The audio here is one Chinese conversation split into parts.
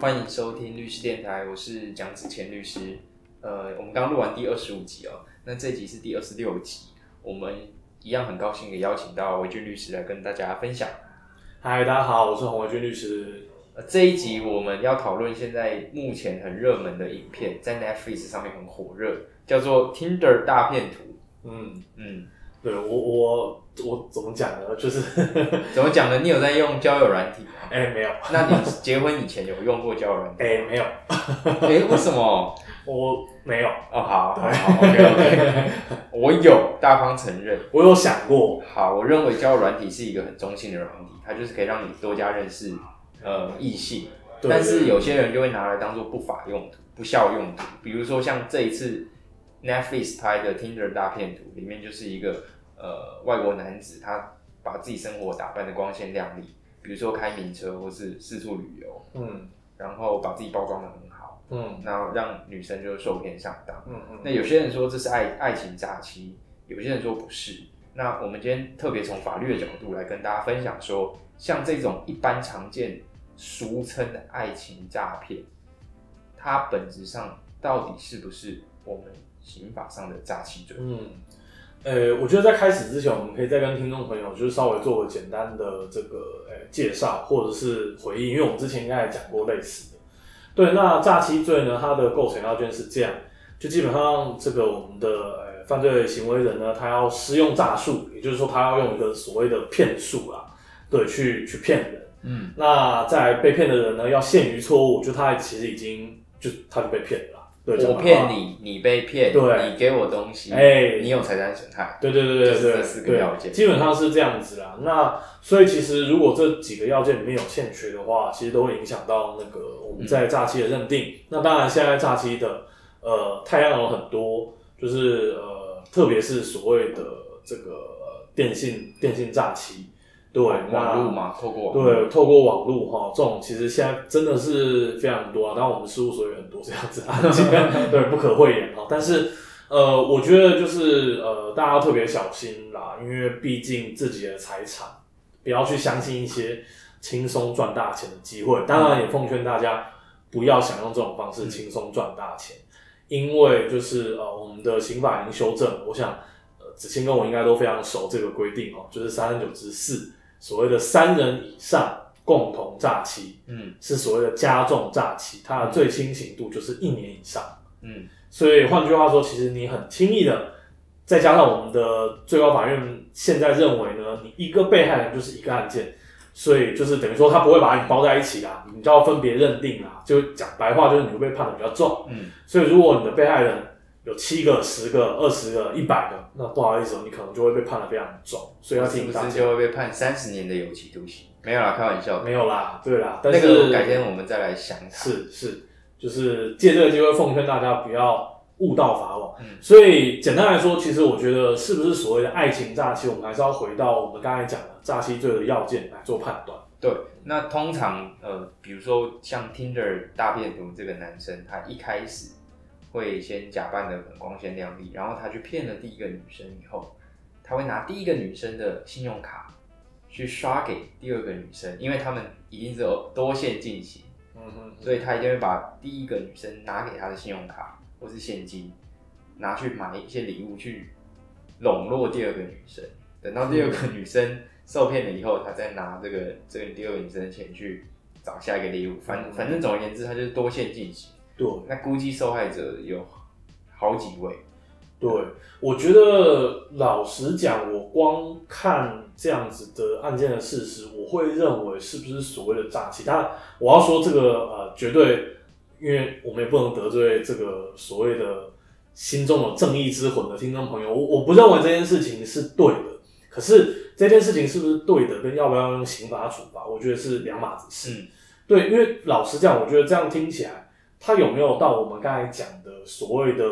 欢迎收听律师电台，我是蒋子谦律师。呃，我们刚录完第二十五集哦，那这集是第二十六集，我们一样很高兴的邀请到维俊律师来跟大家分享。嗨，大家好，我是洪维俊律师。呃，这一集我们要讨论现在目前很热门的影片，在 Netflix 上面很火热，叫做 Tinder 大片图。嗯，嗯，对我我我怎么讲呢？就是 怎么讲呢？你有在用交友软体吗？哎、没有，那你结婚以前有用过交友软体？哎、没有，哎、为什么？我没有，哦，好，好，好，OK OK，我有，大方承认。我有想过，好，我认为交友软体是一个很中性的软体，它就是可以让你多加认识呃异性，对但是有些人就会拿来当做不法用途、不孝用途。比如说像这一次 Netflix 拍的 Tinder 大片图，里面就是一个呃外国男子，他把自己生活打扮的光鲜亮丽，比如说开名车或是四处旅游，嗯然后把自己包装的很好，嗯然后让女生就受骗上当。嗯嗯，那有些人说这是爱爱情诈欺，有些人说不是。那我们今天特别从法律的角度来跟大家分享说，像这种一般常见、俗称的爱情诈骗，它本质上到底是不是我们刑法上的诈欺罪？嗯，呃，我觉得在开始之前，我们可以再跟听众朋友就是稍微做个简单的这个呃介绍或者是回应，因为我们之前应该也讲过类似的。对，那诈欺罪呢，它的构成要件是这样，就基本上这个我们的呃犯罪行为人呢，他要施用诈术，也就是说他要用一个所谓的骗术啦，对，去去骗人。嗯，那在被骗的人呢，要陷于错误，就他其实已经就他就被骗了啦。对，我骗你，你被骗，对你给我东西，哎你有财产损害，对对对对对就是这四个要件基本上是这样子啦。那所以其实如果这几个要件里面有欠缺的话，其实都会影响到那个我们在诈欺的认定。那当然，现在诈欺的呃太阳有很多，就是呃特别是所谓的这个呃电信电信诈欺，对，网络嘛，透过网络，对，透过网络哈，这种其实现在真的是非常多啊。当然，我们事务所有很多这样子的案件，对，不可讳言哈。但是，呃，我觉得就是呃，大家要特别小心啦，因为毕竟自己的财产，不要去相信一些轻松赚大钱的机会。当然，也奉劝大家不要想用这种方式轻松赚大钱，因为就是呃，我们的刑法已经修正，我想呃，子清跟我应该都非常熟这个规定哦，就是三三九之四。所谓的三人以上共同诈欺，嗯是所谓的加重诈欺，它的最轻刑度就是一年以上。嗯所以换句话说，其实你很轻易的，再加上我们的最高法院现在认为呢，你一个被害人就是一个案件，所以就是等于说他不会把你包在一起啦，你就要分别认定啦。就讲白话，就是你会被判的比较重。嗯，所以如果你的被害人有七个、十个、二十个、一百个，那不好意思哦，你可能就会被判的非常重。所以要提是不醒大家。是就会被判三十年的有期徒刑？没有啦，开玩笑的。没有啦，对啦，但那是个改天我们再来详谈。是是，就是借这个机会奉劝大家不要误道法网。嗯所以简单来说，其实我觉得是不是所谓的爱情诈欺，我们还是要回到我们刚才讲的诈欺罪的要件来做判断。对，那通常呃，比如说像 Tinder 大片图这个男生，他一开始会先假扮的很光鲜亮丽，然后他去骗了第一个女生以后，他会拿第一个女生的信用卡去刷给第二个女生，因为他们一定是有多线进行，嗯哼，所以他一定会把第一个女生拿给他的信用卡或是现金，拿去买一些礼物去笼络第二个女生。等到第二个女生受骗了以后，他再拿这个这个第二个女生的钱去找下一个礼物。反反正总而言之，他就是多线进行。对那估计受害者有好几位。对，我觉得老实讲，我光看这样子的案件的事实，我会认为是不是所谓的诈欺。当然，我要说这个呃，绝对，因为我们也不能得罪这个所谓的心中有正义之魂的听众朋友。我我不认为这件事情是对的，可是这件事情是不是对的，跟要不要用刑法处罚，我觉得是两码子事。嗯对，因为老实讲，我觉得这样听起来，它有没有到我们刚才讲的所谓的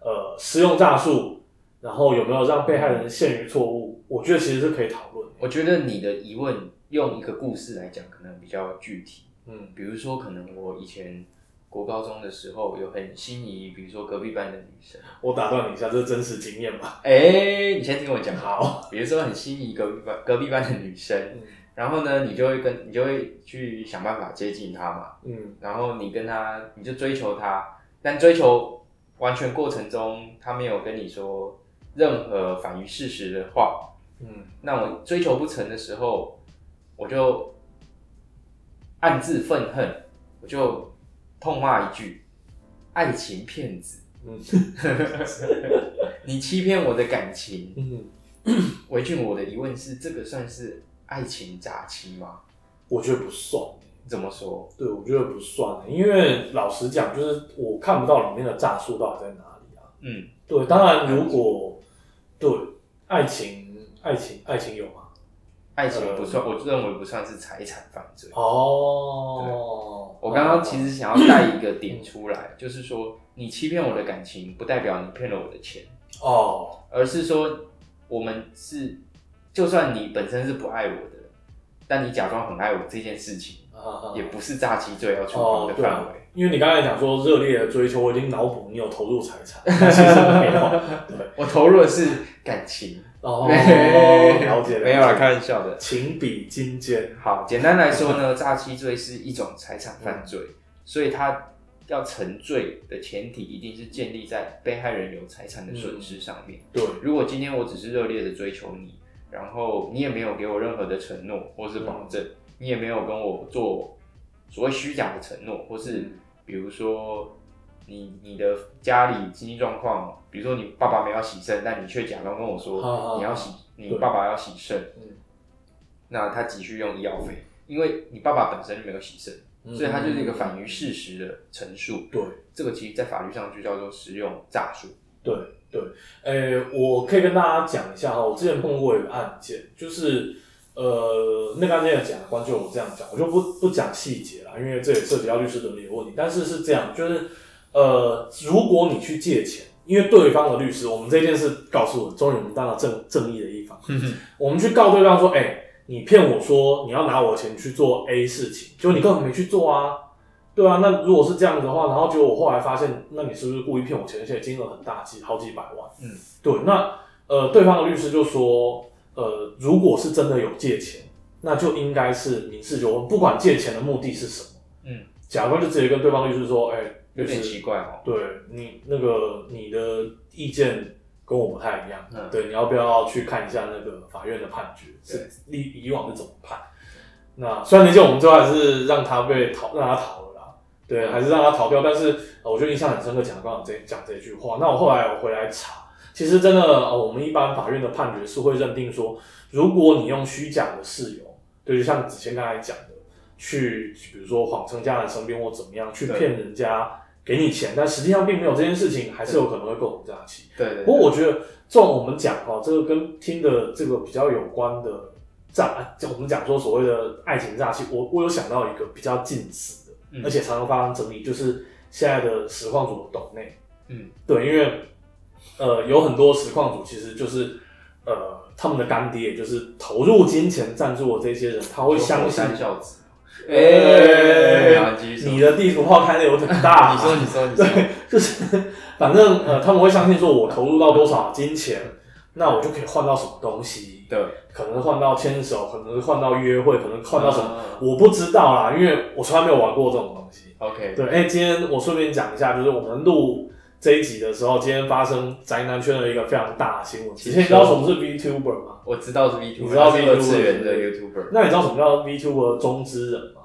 呃施用诈术，然后有没有让被害人陷于错误？我觉得其实是可以讨论的。我觉得你的疑问用一个故事来讲，可能比较具体。嗯比如说，可能我以前国高中的时候有很心仪，比如说隔壁班的女生。我打断你一下，这是真实经验吧？哎、你先听我讲。好，比如说很心仪隔壁班隔壁班的女生，嗯然后呢，你就会跟你就会去想办法接近他嘛，嗯。然后你跟他你就追求他，但追求完全过程中他没有跟你说任何反于事实的话，嗯。那我追求不成的时候，我就暗自愤恨，我就痛骂一句：“爱情骗子，嗯。你欺骗我的感情。嗯，”维俊，我的疑问是，这个算是爱情诈欺吗？我觉得不算。怎么说？对，我觉得不算，因为老实讲，就是我看不到里面的诈术到底在哪里啊。嗯，对，当然如果对爱情，爱情，爱情有吗？爱情不算，我认为不算是财产犯罪。哦，我刚刚其实想要带一个点出来，就是说，你欺骗我的感情，不代表你骗了我的钱。哦，而是说我们是，就算你本身是不爱我的，但你假装很爱我这件事情，啊也不是诈欺罪要处哦罚的范围。因为你刚才讲说热烈的追求，我已经脑补你有投入财产，但其实没有。对，我投入的是感情，哦，了解没有啦，开玩笑的。情比金坚。好，简单来说呢，诈欺罪是一种财产犯罪，所以它要成罪的前提一定是建立在被害人有财产的损失上面。对，如果今天我只是热烈的追求你，然后你也没有给我任何的承诺或是保证，你也没有跟我做所谓虚假的承诺，或是比如说你你的家里经济状况，比如说你爸爸没有洗肾，但你却假装跟我说好你要洗，你爸爸要洗肾，嗯。那他急需用医药费，因为你爸爸本身就没有洗肾，所以他就是一个反于事实的陈述。对。这个其实在法律上就叫做实用诈术。对对，诶、我可以跟大家讲一下哈，我之前碰过一个案件，就是呃，那个案件的检察官就我这样讲，我就不不讲细节了，因为这也涉及到律师伦理的问题。但是是这样，就是呃，如果你去借钱，因为对方的律师，我们这件事告诉我，终于我们当了正正义的一方，我们去告对方说，哎、你骗我说你要拿我的钱去做 A 事情，结果你根本没去做啊。对啊，那如果是这样的话，然后结果我后来发现，那你是不是故意骗我钱？而且金额很大，几好几百万。嗯，对。那呃，对方的律师就说，呃，如果是真的有借钱，那就应该是民事纠纷，不管借钱的目的是什么。嗯，检察官就直接跟对方律师说，哎、有点奇怪哦。对你那个你的意见跟我不太一样，嗯对，你要不要去看一下那个法院的判决是以以往是怎么判？那虽然那件我们最后还是让他被逃，让他逃对，还是让他逃掉，但是、呃我觉得印象很深刻，检察官有这讲这句话。那我后来我回来查，其实真的，呃，我们一般法院的判决是会认定说，如果你用虚假的事由，对，就像子谦刚才讲的，去比如说谎称家人生病或怎么样，去对骗人家给你钱，但实际上并没有这件事情，还是有可能会构成诈欺。对对不过我觉得，这种我们讲哈，这个跟听的这个比较有关的诈，就我们讲说所谓的爱情诈欺，我我有想到一个比较近似的，嗯而且常常发生争议，就是现在的实况组的抖内，嗯，对，因为呃有很多实况组其实就是呃他们的干爹，就是投入金钱赞助的这些人，他会相信三孝子。哎。你的地图炮开的有点大，你说，你说，你说。对，就是反正呃，他们会相信说，我投入到多少金钱，那我就可以换到什么东西，对，可能换到牵手，可能换到约会，可能换到什么，啊我不知道啦，因为我从来没有玩过这种东西。？OK，对，哎、今天我顺便讲一下，就是我们录这一集的时候，今天发生宅男圈的一个非常大的新闻。你知道什么是 VTuber 吗？我知道是 VTuber，你知道他是 VTuber 二次元的 YouTuber，那你知道什么叫 VTuber 中之人吗？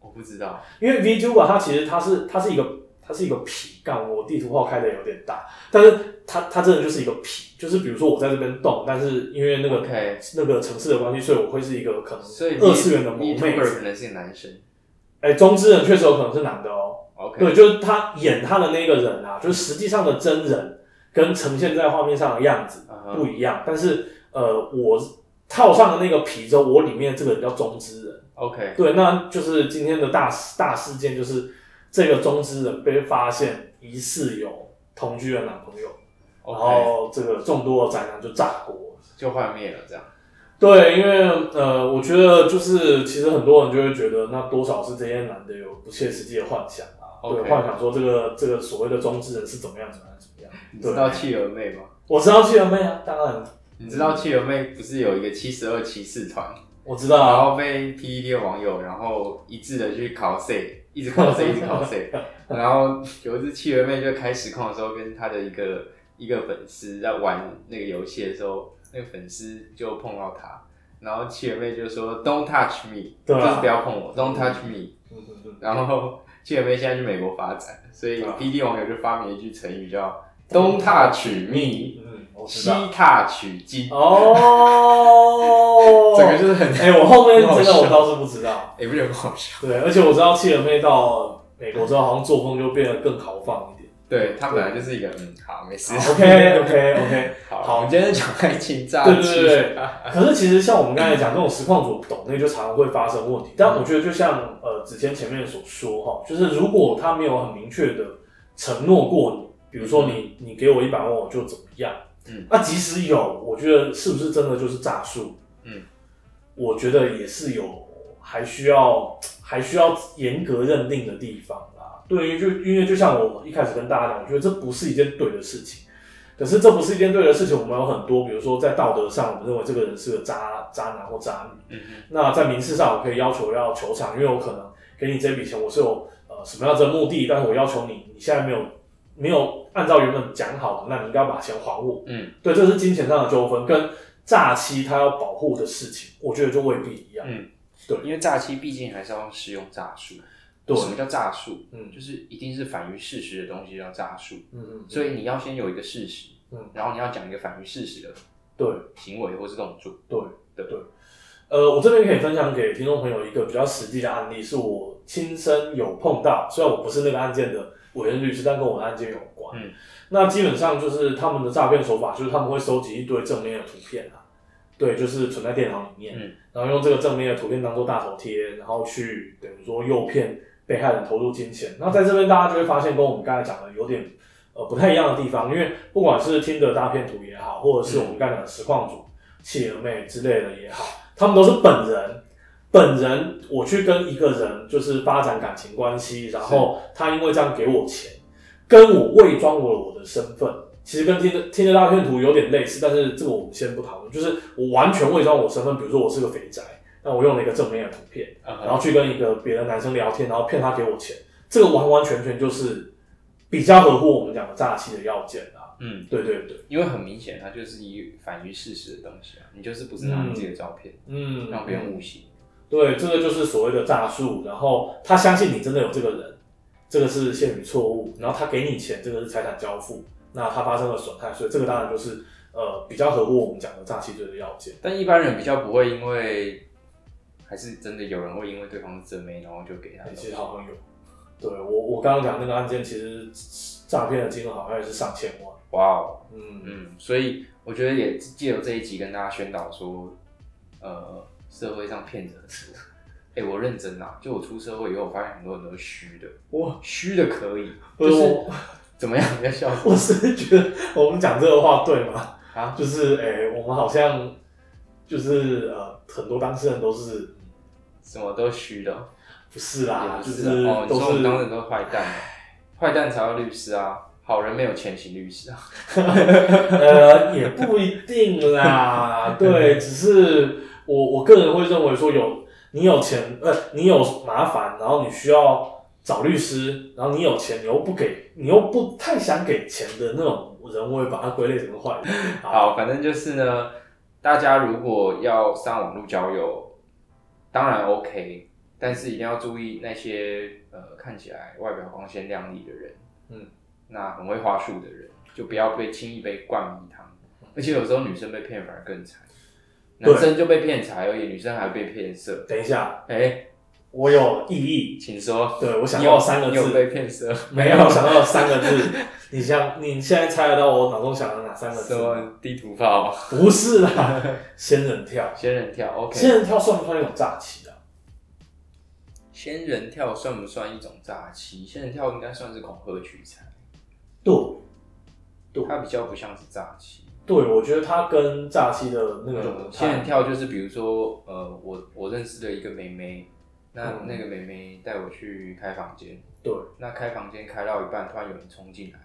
我不知道。因为 VTuber 它其实它是它是一个它是一个皮干，我地图炮开的有点大，但是它它真的就是一个皮，就是比如说我在这边动，但是因为那个 OK，那个城市的关系，所以我会是一个可能所以二次元的萌妹 YouTuber 子。可能是男生。哎、中之人确实有可能是男的哦。OK，对，就是他演他的那个人啊，就是实际上的真人跟呈现在画面上的样子不一样，但是呃，我套上的那个皮之后，我里面这个人叫中之人。OK，对，那就是今天的大事大事件，就是这个中之人被发现疑似有同居的男朋友，然后这个众多的宅男就炸锅。就幻灭了这样。对，因为呃，我觉得就是其实很多人就会觉得，那多少是这些男的有不切实际的幻想啊 OK 对，幻想说这个这个所谓的中之人是怎么样怎么样怎么样。你知道企鹅妹吗？我知道企鹅妹啊，当然，你知道企鹅妹不是有一个七十二骑士团？我知道然啊，后被 PPT 的网友然后一致的去考 C，一直考 C，一直考 C，然后有一次企鹅妹就开实况的时候，跟她的一个一个粉丝在玩那个游戏的时候，那个粉丝就碰到她，然后企鹅妹就说 Don't touch me，就是不要碰我，Don't touch me。嗯嗯嗯，然后企鹅妹现在去美国发展，所以对啊。PPT 网友就发明了一句成语叫 Don't touch me，西道。踏取经，哦，整个就是很哎、我后面很好真的我倒是不知道。也不觉得很好笑。对，而且我知道企鹅妹到美国之后，好像作风就变得更豪放一点。对他本来就是一个嗯，好，没事。OK OK OK，好，好我们今天讲爱情诈对欺。对对对。可是其实像我们刚才讲这种实况组懂那，就常常会发生问题。但我觉得就像呃子谦前面所说哈，就是如果他没有很明确的承诺过你，比如说你你给我一百万我就怎么样，嗯那即使有，我觉得是不是真的就是诈术？嗯，我觉得也是有还需要 还需要严格认定的地方啦。对于就因为就像我一开始跟大家讲，我觉得这不是一件对的事情。可是这不是一件对的事情，我们有很多，比如说在道德上，我们认为这个人是个渣渣男或渣女。嗯嗯那在民事上，我可以要求要求偿，因为我可能给你这笔钱，我是有呃什么样的目的，但是我要求你，你现在没有没有按照原本讲好的，那你应该要把钱还我。嗯，对，这是金钱上的纠纷，跟诈欺他要保护的事情，我觉得就未必一样。嗯对因为诈欺毕竟还是要使用诈术。对什么叫诈术？嗯就是一定是反于事实的东西叫诈术。嗯嗯，所以你要先有一个事实，嗯然后你要讲一个反于事实的对行为或是动作。对对对。呃，我这边可以分享给听众朋友一个比较实际的案例，是我亲身有碰到，虽然我不是那个案件的委任律师，但跟我的案件有关。嗯，那基本上就是他们的诈骗手法，就是他们会收集一堆正面的图片啊，对，就是存在电脑里面，嗯然后用这个正面的图片当做大头贴，然后去等于说诱骗被害人投入金钱。那在这边大家就会发现，跟我们刚才讲的有点呃不太一样的地方，因为不管是听的大片图也好，或者是我们刚才讲的实况组、企鹅妹之类的也好，他们都是本人。本人我去跟一个人就是发展感情关系，然后他因为这样给我钱，跟我伪装我我的身份，其实跟听的听的大片图有点类似，但是这个我们先不讨论。就是我完全伪装我身份，比如说我是个肥宅，那我用了一个正面的图片，然然后去跟一个别的男生聊天，然后骗他给我钱，这个完完全全就是比较合乎我们讲的诈欺的要件啊。嗯，对对对，因为很明显，它就是一反于事实的东西啊，你就是不是拿你自己的照片、嗯，让别人误信。对，这个就是所谓的诈术，然后他相信你真的有这个人，这个是陷于错误，然后他给你钱，这个是财产交付，那他发生了损害，所以这个当然就是呃比较合乎我们讲的诈欺罪的要件。但一般人比较不会因为，还是真的有人会因为对方是真妹，然后就给他。其实好像有，对我我刚刚讲那个案件，其实诈骗的金额好像也是上千万。哇哦，嗯，嗯，所以我觉得也借由这一集跟大家宣导说，呃，社会上骗子很多。哎、我认真啊！就我出社会以后，我发现很多人都是虚的，哇，虚的可以，不就是怎么样？你在笑我是觉得我们讲这个话对吗？啊？就是诶、我们好像就是呃很多当事人都是什么都虚的，不是啦，也不就是啊哦，你都说我们当是人都是坏蛋啊，坏蛋才要律师啊，好人没有钱请律师啊。呃，也不一定啦，对，只是我我个人会认为说有你有钱，呃，你有麻烦，然后你需要找律师，然后你有钱，你又不给，你又不太想给钱的那种人，我会把它归类成坏人。好，反正就是呢，大家如果要上网络交友，当然 OK，但是一定要注意那些呃看起来外表光鲜亮丽的人，嗯，那很会花术的人，就不要被轻易被灌迷汤，而且有时候女生被骗反而更惨，对男生就被骗财而已，女生还被骗色。等一下，哎、我有异议，请说。对我想到三个字，被骗色？没有想到三个字，你想你现在猜得到我脑中想的哪三个字地图炮？不是啦，仙人跳，仙人跳，OK。仙人跳算不算一种诈欺啊？仙人跳算不算一种诈欺？仙人跳应该算是恐吓取财，对。对它比较不像是诈欺。对，我觉得他跟诈欺的那个就不呃，太仙人跳就是比如说，呃，我我认识的一个妹妹，那、嗯那个妹妹带我去开房间，对，那开房间开到一半，突然有人冲进来，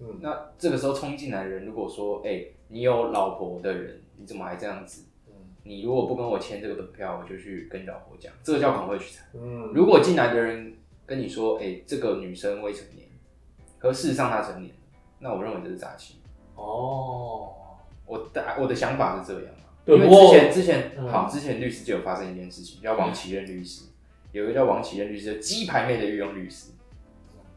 嗯那这个时候冲进来的人如果说，哎、你有老婆的人，你怎么还这样子？嗯你如果不跟我签这个本票，我就去跟老婆讲，这个叫恐吓取财。嗯，如果进来的人跟你说，哎、这个女生未成年，可事实上她成年，那我认为这是诈欺。哦，我的我的想法是这样啊，因为之前之前、嗯好，之前律师就有发生一件事情，叫王启任律师，有一个叫王启任律师，鸡排妹的御用律师。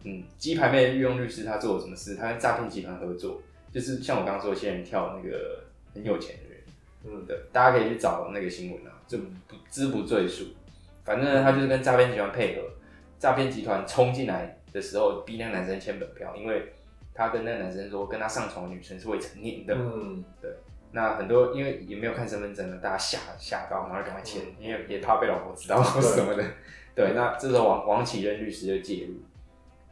嗯，鸡排妹的御用律师他做了什么事？他跟诈骗集团合作，就是像我刚刚说，有些人跳那个很有钱的人，嗯，对，大家可以去找那个新闻啊，就不知不赘述。反正呢，他就是跟诈骗集团配合，诈骗集团冲进来的时候，逼那个男生签本票，因为他跟那个男生说，跟他上床的女生是未成年的。嗯，那很多因为也没有看身份证了，大家吓吓到，然后赶快签，嗯因为也怕被老婆知道什么的。对，那这时候王王启任律师就介入，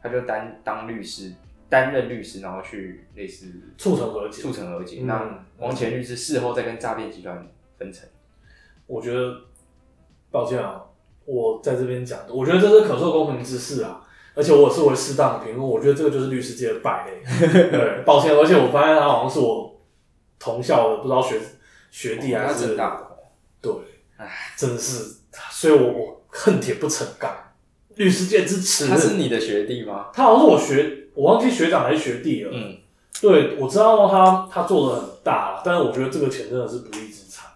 他就担当律师，担任律师，然后去类似促成和解促。成和解。嗯那王启任律师事后再跟诈骗集团分成。我觉得，抱歉啊，我在这边讲，我觉得这是可受公平之事啊，而且我是为适当的评论，我觉得这个就是律师界的败类。对，抱歉，而且我发现他好像是我同校的，不知道学学弟还是正大的，对唉，真的是，所以我我恨铁不成钢，律师界之耻。他是你的学弟吗？他好像是我学，我忘记学长还是学弟了。嗯，对，我知道他他做的很大了，但是我觉得这个钱真的是不义之财。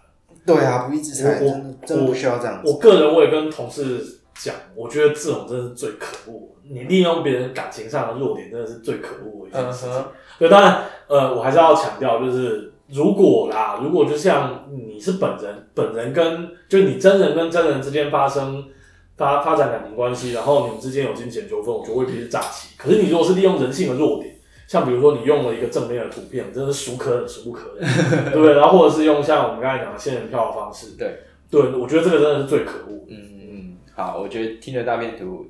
对啊，不义之财，我真的真的不需要这样子。我个人我也跟同事讲，我觉得这种真的是最可恶。你利用别人感情上的弱点，真的是最可恶的一件事情。对，当然，呃，我还是要强调，就是如果啦，如果就像你是本人，本人跟就你真人跟真人之间发生发发展感情关系，然后你们之间有金钱纠纷，我觉得未必是诈欺。可是你如果是利用人性的弱点，像比如说你用了一个正面的图片，真的是孰可忍孰不可忍，对不对？然后或者是用像我们刚才讲的仙人跳的方式，对，对，我觉得这个真的是最可恶。嗯，好，我觉得听了大片图，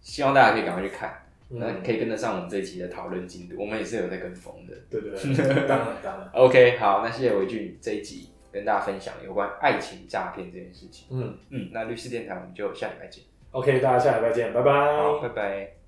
希望大家可以赶快去看，那嗯，可以跟得上我们这一期的讨论进度，我们也是有在跟风的。对对对，当然当然，OK，好，那谢谢维俊这一集跟大家分享有关爱情诈骗这件事情。嗯嗯，那律师电台我们就下礼拜见。，OK，大家下礼拜见，拜拜。好，拜拜。